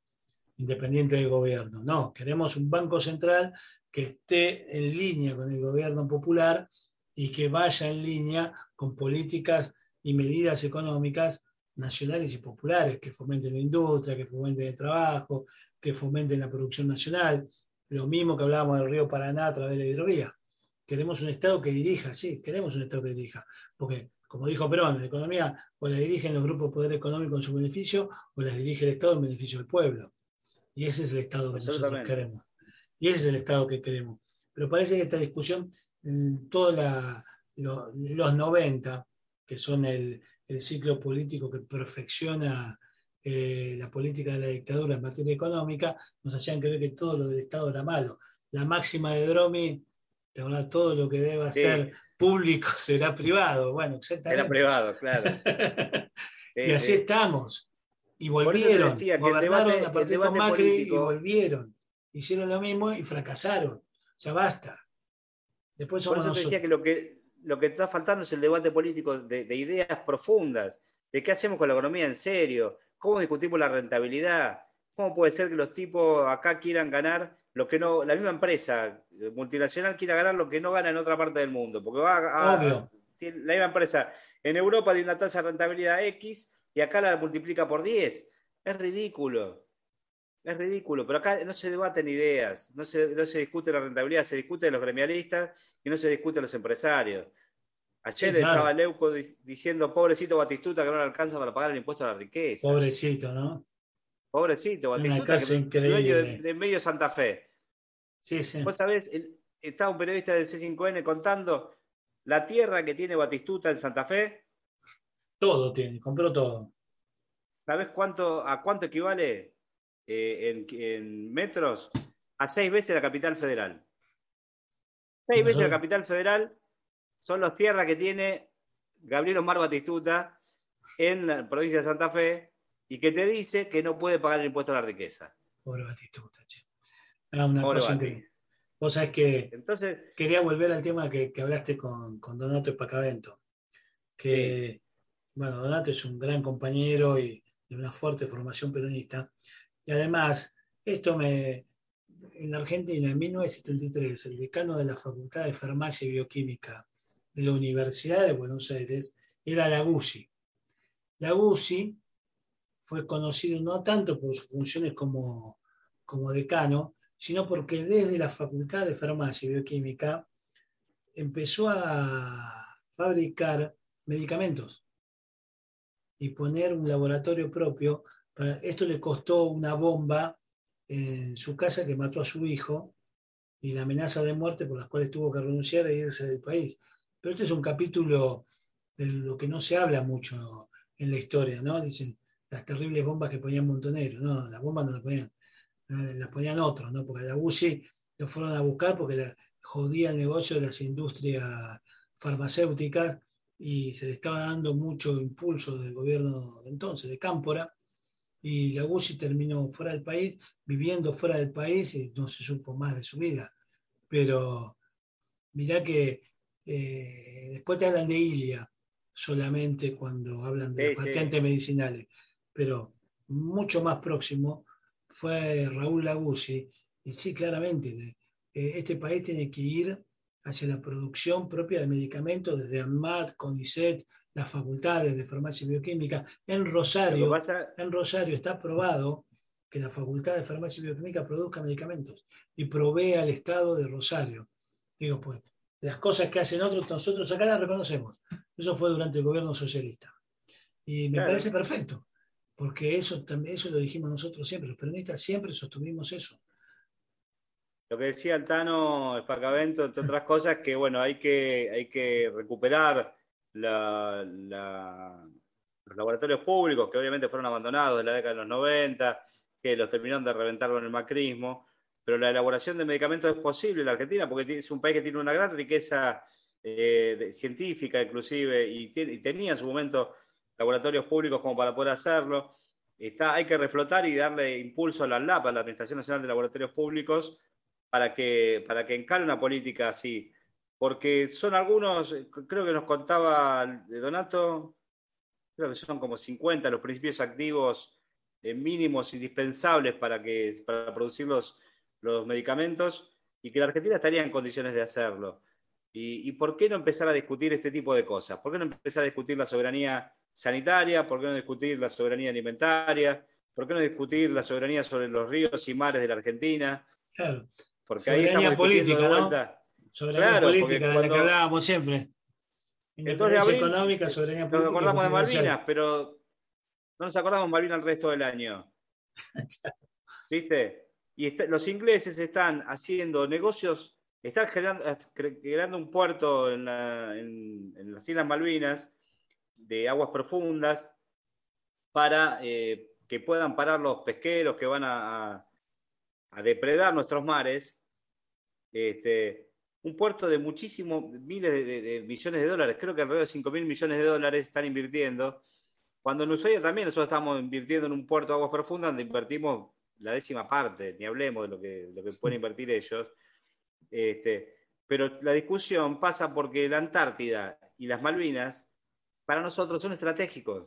independiente del gobierno. No, queremos un banco central que esté en línea con el gobierno popular y que vaya en línea con políticas y medidas económicas nacionales y populares que fomenten la industria, que fomenten el trabajo, que fomenten la producción nacional. Lo mismo que hablábamos del río Paraná a través de la hidrovía. Queremos un Estado que dirija, sí, queremos un Estado que dirija, porque como dijo Perón, la economía o la dirigen los grupos de poder económico en su beneficio o las dirige el Estado en beneficio del pueblo. Y ese es el Estado que nosotros queremos. Y ese es el Estado que queremos. Pero parece que esta discusión, en todos los 90, que son el, ciclo político que perfecciona eh, la política de la dictadura en materia económica, nos hacían creer que todo lo del Estado era malo. La máxima de Dromi, todo lo que deba ser público será privado. Bueno, exactamente. Era privado, claro. y así estamos. Y volvieron, gobernaron a partir de Macri y volvieron. Hicieron lo mismo y fracasaron. O sea, basta. Después somos Por eso te decía que lo, que lo que está faltando es el debate político de, ideas profundas, de qué hacemos con la economía en serio, cómo discutimos la rentabilidad, cómo puede ser que los tipos acá quieran ganar lo que no, la misma empresa multinacional quiera ganar lo que no gana en otra parte del mundo, porque va a, la misma empresa en Europa tiene una tasa de rentabilidad X y acá la multiplica por 10. Es ridículo. Es ridículo, pero acá no se debaten ideas, no se, no se discute la rentabilidad, se discute de los gremialistas y no se discute de los empresarios. Ayer estaba Leuco diciendo, pobrecito Batistuta que no le alcanza para pagar el impuesto a la riqueza. Pobrecito, ¿no? Pobrecito Batistuta, que increíble. de, medio Santa Fe. Sí, sí. Vos sabés, estaba un periodista del C5N contando la tierra que tiene Batistuta en Santa Fe todo tiene, compró todo. ¿Sabes cuánto, a cuánto equivale eh, en, metros? A seis veces la capital federal. Seis veces la capital federal son las tierras que tiene Gabriel Omar Batistuta en la provincia de Santa Fe y que te dice que no puede pagar el impuesto a la riqueza. Pobre Batistuta, che. Ah, una cosa Vos sabés que Entonces, quería volver al tema que, hablaste con, con Donato Pacavento, que bueno, Donato es un gran compañero y de una fuerte formación peronista. Y además, esto me, en la Argentina, en 1973, el decano de la Facultad de Farmacia y Bioquímica de la Universidad de Buenos Aires era Laguzzi. Laguzzi fue conocido no tanto por sus funciones como, como decano, sino porque desde la Facultad de Farmacia y Bioquímica empezó a fabricar medicamentos y poner un laboratorio propio. Esto le costó una bomba en su casa que mató a su hijo y la amenaza de muerte por las cuales tuvo que renunciar e irse del país. Pero este es un capítulo de lo que no se habla mucho en la historia, ¿no? Dicen las terribles bombas que ponían Montonero, no, las bombas no las ponían, eh, las ponían otros, ¿no? Porque a la UCI lo fueron a buscar porque jodía el negocio de las industrias farmacéuticas y se le estaba dando mucho impulso del gobierno de entonces, de Cámpora, y la UCI terminó fuera del país, viviendo fuera del país y no se supo más de su vida. Pero mirá que eh, después te hablan de Ilia solamente cuando hablan de patentes medicinales, pero mucho más próximo fue Raúl Laguzzi, y sí, claramente, eh, este país tiene que ir hacia la producción propia de medicamentos desde AMAT, CONICET, las facultades de farmacia y bioquímica. En Rosario, en Rosario está aprobado que la Facultad de Farmacia y Bioquímica produzca medicamentos y provee al Estado de Rosario. Digo, pues, las cosas que hacen otros, nosotros acá las reconocemos. Eso fue durante el gobierno socialista. Y me parece perfecto, porque eso, también, eso lo dijimos nosotros siempre, los peronistas siempre sostuvimos eso. Lo que decía Altano Espacavento, entre otras cosas, que bueno, hay que, hay que recuperar los laboratorios públicos, que obviamente fueron abandonados en la década de los 90, que los terminaron de reventar con el macrismo, pero la elaboración de medicamentos es posible en la Argentina, porque es un país que tiene una gran riqueza eh, científica inclusive, y, tenía en su momento laboratorios públicos como para poder hacerlo. Está, hay que reflotar y darle impulso a la LAP, a la Administración Nacional de Laboratorios Públicos, para que, para que encare una política así porque son algunos, creo que nos contaba Donato, creo que son como 50 los principios activos eh, mínimos indispensables para, que, para producir los, medicamentos y que la Argentina estaría en condiciones de hacerlo. Y, por qué no empezar a discutir este tipo de cosas? ¿Por qué no empezar a discutir la soberanía sanitaria? ¿Por qué no discutir la soberanía alimentaria? ¿Por qué no discutir la soberanía sobre los ríos y mares de la Argentina? Claro. Porque soberanía política, ¿no? Soberanía política de la que hablábamos siempre. Independencia económica, soberanía política. Nos acordamos de Malvinas, pero no nos acordamos de Malvinas el resto del año. ¿Viste? Y los ingleses están haciendo negocios, están creando, un puerto en, las Islas Malvinas de aguas profundas para eh, que puedan parar los pesqueros que van a, a depredar nuestros mares. Este, un puerto de muchísimos, miles de, millones de dólares, creo que alrededor de 5 mil millones de dólares están invirtiendo. Cuando en Ushuaia también nosotros estamos invirtiendo en un puerto de aguas profundas donde invertimos la décima parte, ni hablemos de lo que, lo que pueden invertir ellos. Este, pero la discusión pasa porque la Antártida y las Malvinas para nosotros son estratégicos.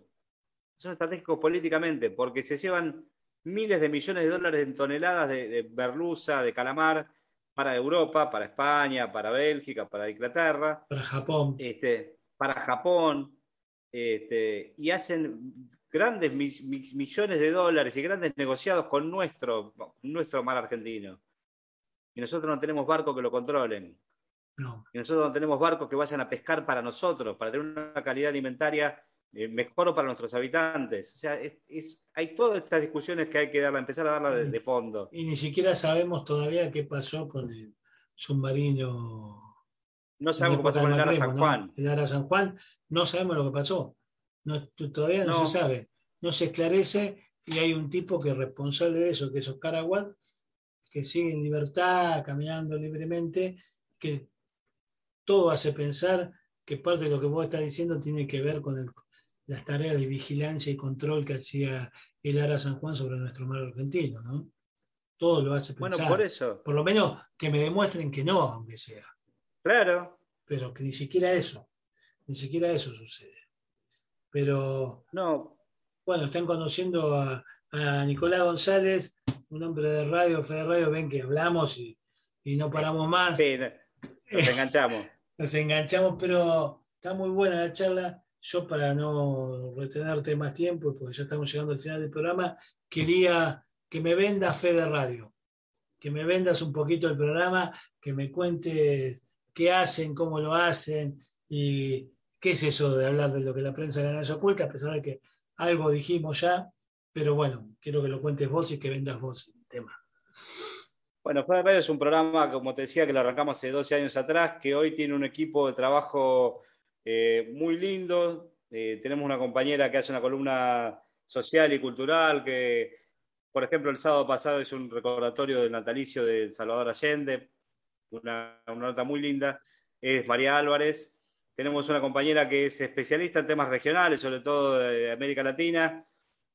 Son estratégicos políticamente porque se llevan miles de millones de dólares en toneladas de, de merluza, de calamar, para Europa, para España, para Bélgica, para Inglaterra. Para Japón. Este, para Japón. Este, y hacen grandes millones de dólares y grandes negociados con nuestro, nuestro mar argentino. Y nosotros no tenemos barcos que lo controlen. No. Y nosotros no tenemos barcos que vayan a pescar para nosotros, para tener una calidad alimentaria eh, mejor para nuestros habitantes. O sea, hay todas estas discusiones que hay que darla, empezar a darla de, fondo. Y ni siquiera sabemos todavía qué pasó con el submarino. No sabemos qué pasó con el Ara San Juan. El Ara San Juan, no sabemos lo que pasó. Todavía no, se sabe. No se esclarece y hay un tipo que es responsable de eso, que es Oscar Aguad, que sigue en libertad, caminando libremente, que todo hace pensar que parte de lo que vos estás diciendo tiene que ver con el las tareas de vigilancia y control que hacía el Ara San Juan sobre nuestro mar argentino, ¿no? Todo lo hace pensar. Bueno, por eso. Por lo menos que me demuestren que no, aunque sea. Claro. Pero que ni siquiera eso, ni siquiera eso sucede. Pero. No. Bueno, están conociendo a, Nicolás González, un hombre de radio, fe de radio, ven que hablamos y, no paramos más. Sí, nos enganchamos. nos enganchamos, pero está muy buena la charla yo para no retenerte más tiempo, porque ya estamos llegando al final del programa, quería que me vendas fe de radio, que me vendas un poquito el programa, que me cuentes qué hacen, cómo lo hacen y qué es eso de hablar de lo que la prensa de la oculta, a pesar de que algo dijimos ya, pero bueno, quiero que lo cuentes vos y que vendas vos el tema. Bueno, Fede es un programa, como te decía, que lo arrancamos hace 12 años atrás, que hoy tiene un equipo de trabajo eh, muy lindo. Eh, tenemos una compañera que hace una columna social y cultural, que, por ejemplo, el sábado pasado es un recordatorio del natalicio de Salvador Allende, una nota muy linda. Es María Álvarez. Tenemos una compañera que es especialista en temas regionales, sobre todo de América Latina,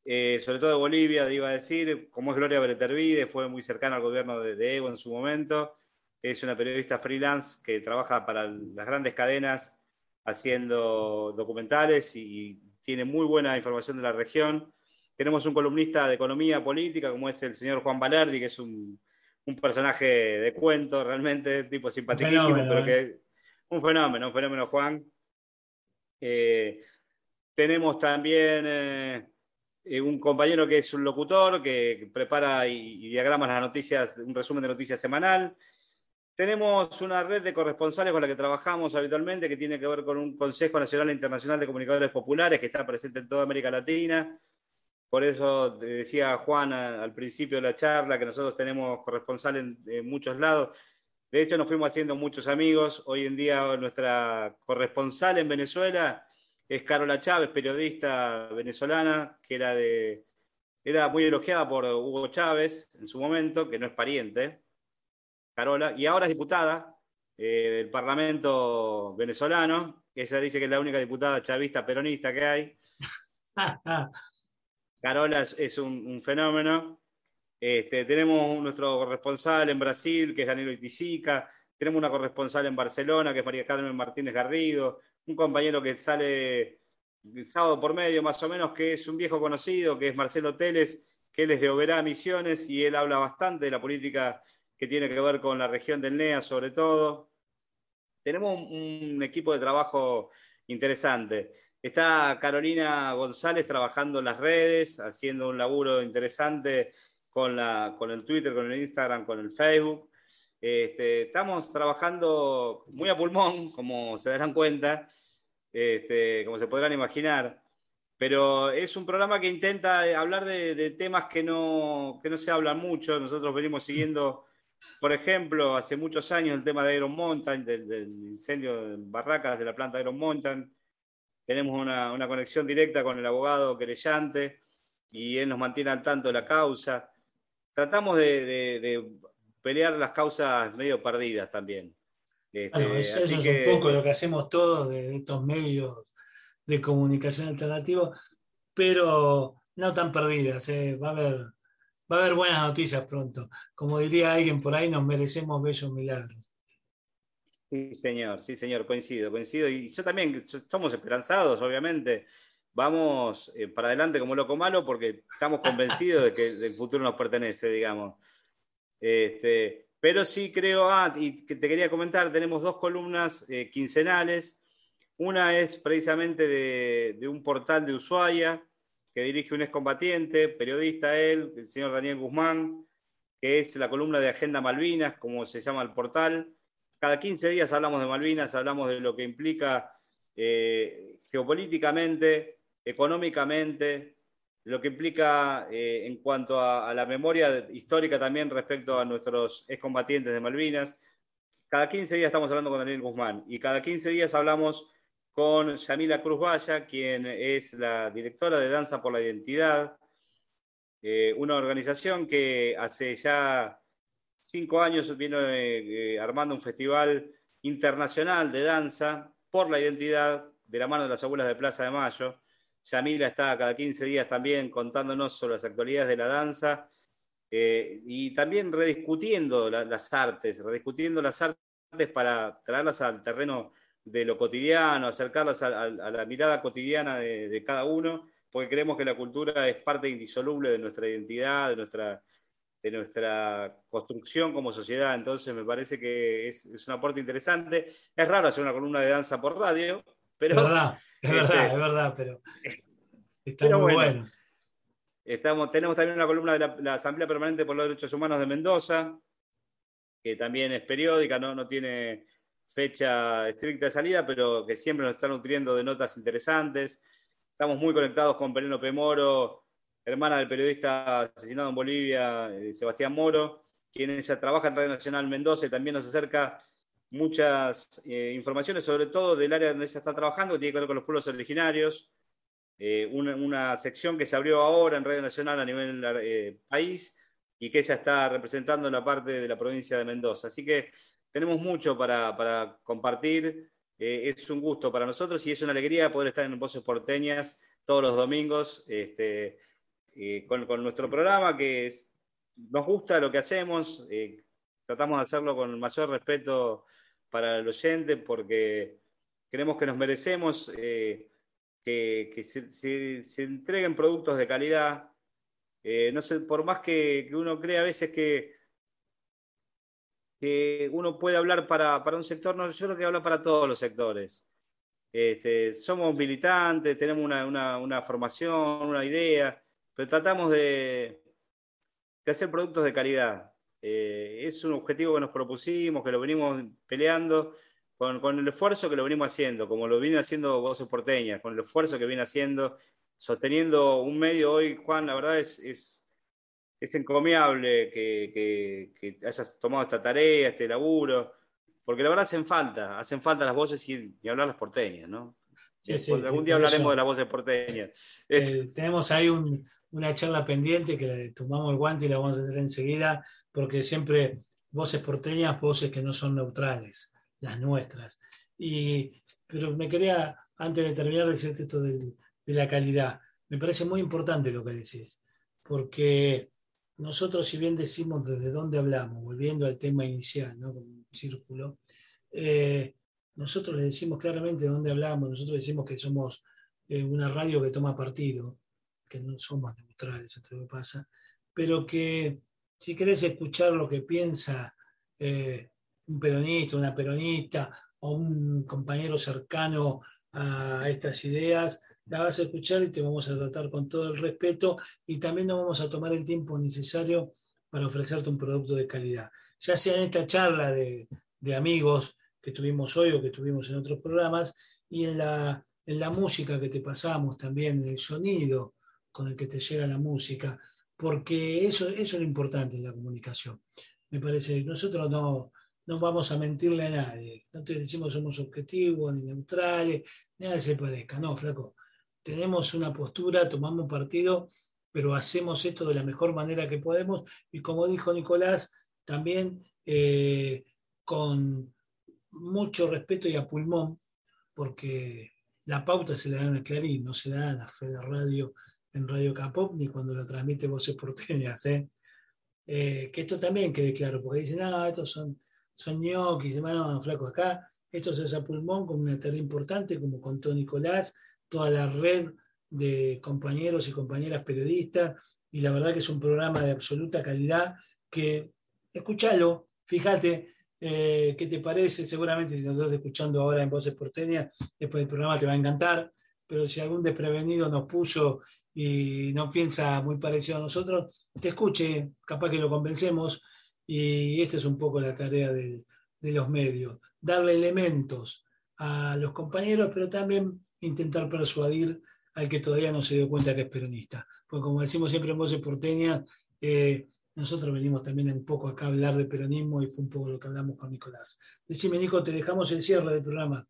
eh, sobre todo de Bolivia, iba a decir, como es Gloria Beretervide, fue muy cercana al gobierno de, Evo en su momento, es una periodista freelance que trabaja para las grandes cadenas haciendo documentales y, tiene muy buena información de la región. Tenemos un columnista de economía política, como es el señor Juan Valerdi, que es un, personaje de cuento, realmente, tipo simpaticísimo, pero que ¿eh? Un fenómeno, un fenómeno, Juan. Eh, tenemos también eh, un compañero que es un locutor, que prepara y, diagrama las noticias, un resumen de noticias semanal. Tenemos una red de corresponsales con la que trabajamos habitualmente, que tiene que ver con un Consejo Nacional e Internacional de Comunicadores Populares, que está presente en toda América Latina. Por eso decía Juan al principio de la charla que nosotros tenemos corresponsales en muchos lados. De hecho, nos fuimos haciendo muchos amigos. Hoy en día nuestra corresponsal en Venezuela es Carola Chávez, periodista venezolana, que era, de, era muy elogiada por Hugo Chávez en su momento, que no es pariente, Carola, y ahora es diputada eh, del Parlamento venezolano. Ella dice que es la única diputada chavista peronista que hay. Carola es, un, fenómeno. Este, tenemos nuestro corresponsal en Brasil, que es Danilo Itisica. Tenemos una corresponsal en Barcelona, que es María Carmen Martínez Garrido un compañero que sale sábado por medio más o menos, que es un viejo conocido, que es Marcelo Teles, que él es de Oberá Misiones y él habla bastante de la política que tiene que ver con la región del NEA sobre todo. Tenemos un, equipo de trabajo interesante. Está Carolina González trabajando en las redes, haciendo un laburo interesante con, la, con el Twitter, con el Instagram, con el Facebook. Este, estamos trabajando muy a pulmón, como se darán cuenta, este, como se podrán imaginar, pero es un programa que intenta hablar de, temas que no, no se hablan mucho. Nosotros venimos siguiendo, por ejemplo, hace muchos años el tema de Iron Mountain, del, incendio en Barracas de la planta Iron Mountain. Tenemos una, conexión directa con el abogado querellante y él nos mantiene al tanto de la causa. Tratamos de pelear las causas medio perdidas también. Este, eso, es un poco lo que hacemos todos de estos medios de comunicación alternativos, pero no tan perdidas. Eh. Va, a haber, va a haber buenas noticias pronto. Como diría alguien por ahí, nos merecemos bellos milagros. Sí, señor, sí, señor, coincido, coincido. Y yo también, somos esperanzados, obviamente. Vamos eh, para adelante como loco malo porque estamos convencidos de que el futuro nos pertenece, digamos. Este, pero sí creo, ah, y que te quería comentar, tenemos dos columnas eh, quincenales. Una es precisamente de, un portal de Ushuaia que dirige un excombatiente, periodista él, el señor Daniel Guzmán, que es la columna de Agenda Malvinas, como se llama el portal. Cada 15 días hablamos de Malvinas, hablamos de lo que implica eh, geopolíticamente, económicamente, lo que implica eh, en cuanto a, la memoria histórica también respecto a nuestros excombatientes de Malvinas. Cada 15 días estamos hablando con Daniel Guzmán y cada 15 días hablamos con Yamila Cruz Valla, quien es la directora de Danza por la Identidad, eh, una organización que hace ya cinco años viene eh, armando un festival internacional de danza por la identidad de la mano de las abuelas de Plaza de Mayo Yamila está cada 15 días también contándonos sobre las actualidades de la danza eh, y también rediscutiendo las artes, rediscutiendo las artes para traerlas al terreno de lo cotidiano, acercarlas a, la mirada cotidiana de, cada uno, porque creemos que la cultura es parte indisoluble de nuestra identidad, de nuestra, de nuestra construcción como sociedad. Entonces me parece que es, es un aporte interesante. Es raro hacer una columna de danza por radio, pero, es verdad, es verdad, este, es verdad, pero está muy bueno. Estamos, tenemos también una columna de la, Asamblea Permanente por los Derechos Humanos de Mendoza, que también es periódica, no, no tiene fecha estricta de salida, pero que siempre nos está nutriendo de notas interesantes. Estamos muy conectados con Penélope Moro, hermana del periodista asesinado en Bolivia, eh, Sebastián Moro, quien ella trabaja en Radio Nacional Mendoza y también nos acerca muchas eh, informaciones, sobre todo del área donde ella está trabajando, que tiene que ver con los pueblos originarios. Eh, una, sección que se abrió ahora en Radio Nacional a nivel país y que ella está representando en la parte de la provincia de Mendoza. Así que tenemos mucho para, compartir. es un gusto para nosotros y es una alegría poder estar en Voces Porteñas todos los domingos. Este, eh, con, nuestro programa, que nos gusta lo que hacemos, eh, tratamos de hacerlo con el mayor respeto para el oyente, porque creemos que nos merecemos eh, que, se, entreguen productos de calidad. no sé, por más que, uno cree a veces que, uno puede hablar para, un sector, no, yo creo que habla para todos los sectores. Este, somos militantes, tenemos una formación, una idea, pero tratamos de, hacer productos de calidad. Eh, es un objetivo que nos propusimos, que lo venimos peleando con, el esfuerzo que lo venimos haciendo, como lo viene haciendo Voces Porteñas, con el esfuerzo que viene haciendo, sosteniendo un medio hoy, Juan, la verdad es, es, encomiable que, hayas tomado esta tarea, este laburo, porque la verdad hacen falta, hacen falta las voces y, y hablar las porteñas, ¿no? Sí, sí, algún día hablaremos de las voces porteñas. Eh, tenemos ahí un, una charla pendiente que le tomamos el guante y la vamos a tener enseguida, porque siempre voces porteñas, voces que no son neutrales, las nuestras. Y, pero me quería, antes de terminar, decirte esto de la calidad. Me parece muy importante lo que decís, porque nosotros, si bien decimos desde dónde hablamos, volviendo al tema inicial, ¿no? como un círculo, eh, nosotros le decimos claramente de dónde hablamos, nosotros decimos que somos eh, una radio que toma partido, que no somos neutrales, esto lo que pasa, pero que si querés escuchar lo que piensa eh, un peronista, una peronista o un compañero cercano a estas ideas, la vas a escuchar y te vamos a tratar con todo el respeto y también nos vamos a tomar el tiempo necesario para ofrecerte un producto de calidad. Ya sea en esta charla de, amigos que tuvimos hoy o que tuvimos en otros programas y en la, en la música que te pasamos también, en el sonido con el que te llega la música, porque eso, eso es lo importante en la comunicación. Me parece que nosotros no, no vamos a mentirle a nadie, no te decimos somos objetivos ni neutrales, nada se parezca, no, flaco. Tenemos una postura, tomamos partido, pero hacemos esto de la mejor manera que podemos y como dijo Nicolás, también eh, con mucho respeto y a pulmón, porque la pauta se le dan a Clarín, no se la dan a Fede Radio en Radio Capop ni cuando lo transmite Voces Porteñas. ¿eh? que esto también quede claro, porque dicen, ah, estos son, son ñoquis, no, flaco, acá esto se hace a pulmón con una tarea importante, como contó Nicolás, toda la red de compañeros y compañeras periodistas, y la verdad que es un programa de absoluta calidad que, escúchalo, fíjate, eh, ¿qué te parece? Seguramente si nos estás escuchando ahora en Voces Porteñas, después del programa te va a encantar, pero si algún desprevenido nos puso y no piensa muy parecido a nosotros, que escuche, capaz que lo convencemos y esta es un poco la tarea de, los medios, darle elementos a los compañeros, pero también intentar persuadir al que todavía no se dio cuenta que es peronista. Porque como decimos siempre en Voces Porteñas, eh, nosotros venimos también un poco acá a hablar de peronismo y fue un poco lo que hablamos con Nicolás. Decime, Nico, te dejamos el cierre del programa.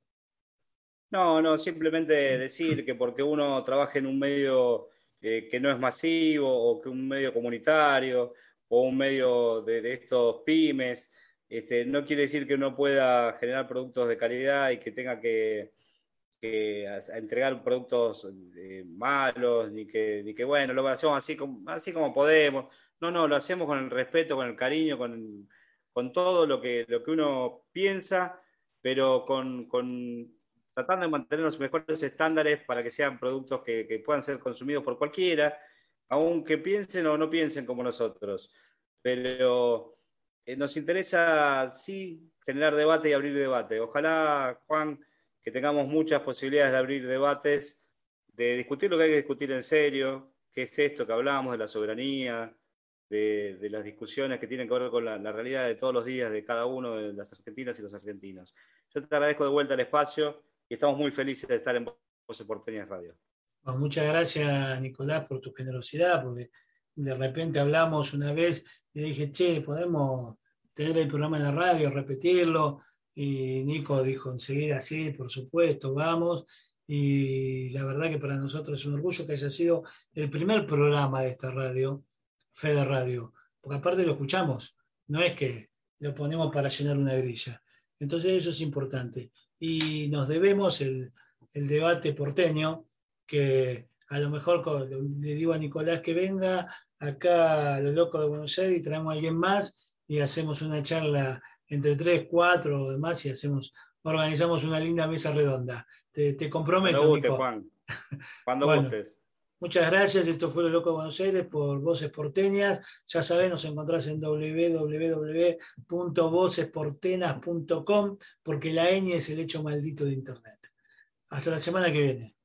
No, no, simplemente decir que porque uno trabaja en un medio eh, que no es masivo o que un medio comunitario o un medio de, estos pymes, este, no quiere decir que uno pueda generar productos de calidad y que tenga que, entregar productos eh, malos, ni que, ni que, bueno, lo hacemos así como, así como podemos. No, no, lo hacemos con el respeto, con el cariño, con, todo lo que, lo que uno piensa, pero con tratando de mantener los mejores estándares para que sean productos que, puedan ser consumidos por cualquiera, aunque piensen o no piensen como nosotros. Pero eh, nos interesa, sí, generar debate y abrir debate. Ojalá, Juan, que tengamos muchas posibilidades de abrir debates, de discutir lo que hay que discutir en serio, qué es esto que hablamos de la soberanía, de, las discusiones que tienen que ver con la, realidad de todos los días de cada uno de las argentinas y los argentinos. Yo te agradezco de vuelta el espacio y estamos muy felices de estar en Voces Porteñas Radio. muchas gracias, Nicolás, por tu generosidad, porque de repente hablamos una vez y dije, che, podemos tener el programa en la radio, repetirlo. Y Nico dijo enseguida, sí, por supuesto, vamos. Y la verdad que para nosotros es un orgullo que haya sido el primer programa de esta radio Fede Radio, porque aparte lo escuchamos, no es que lo ponemos para llenar una grilla. Entonces eso es importante. Y nos debemos el, debate porteño, que a lo mejor le digo a Nicolás que venga acá a los locos de Buenos Aires y traemos a alguien más y hacemos una charla entre tres, cuatro o demás y hacemos, organizamos una linda mesa redonda. Te, comprometo. Cuando Juan. Cuando Muchas gracias. Esto fue Lo Loco de Buenos Aires por Voces Porteñas. Ya sabés, nos encontrás en www.vocesportenas.com porque la ñ es el hecho maldito de Internet. Hasta la semana que viene.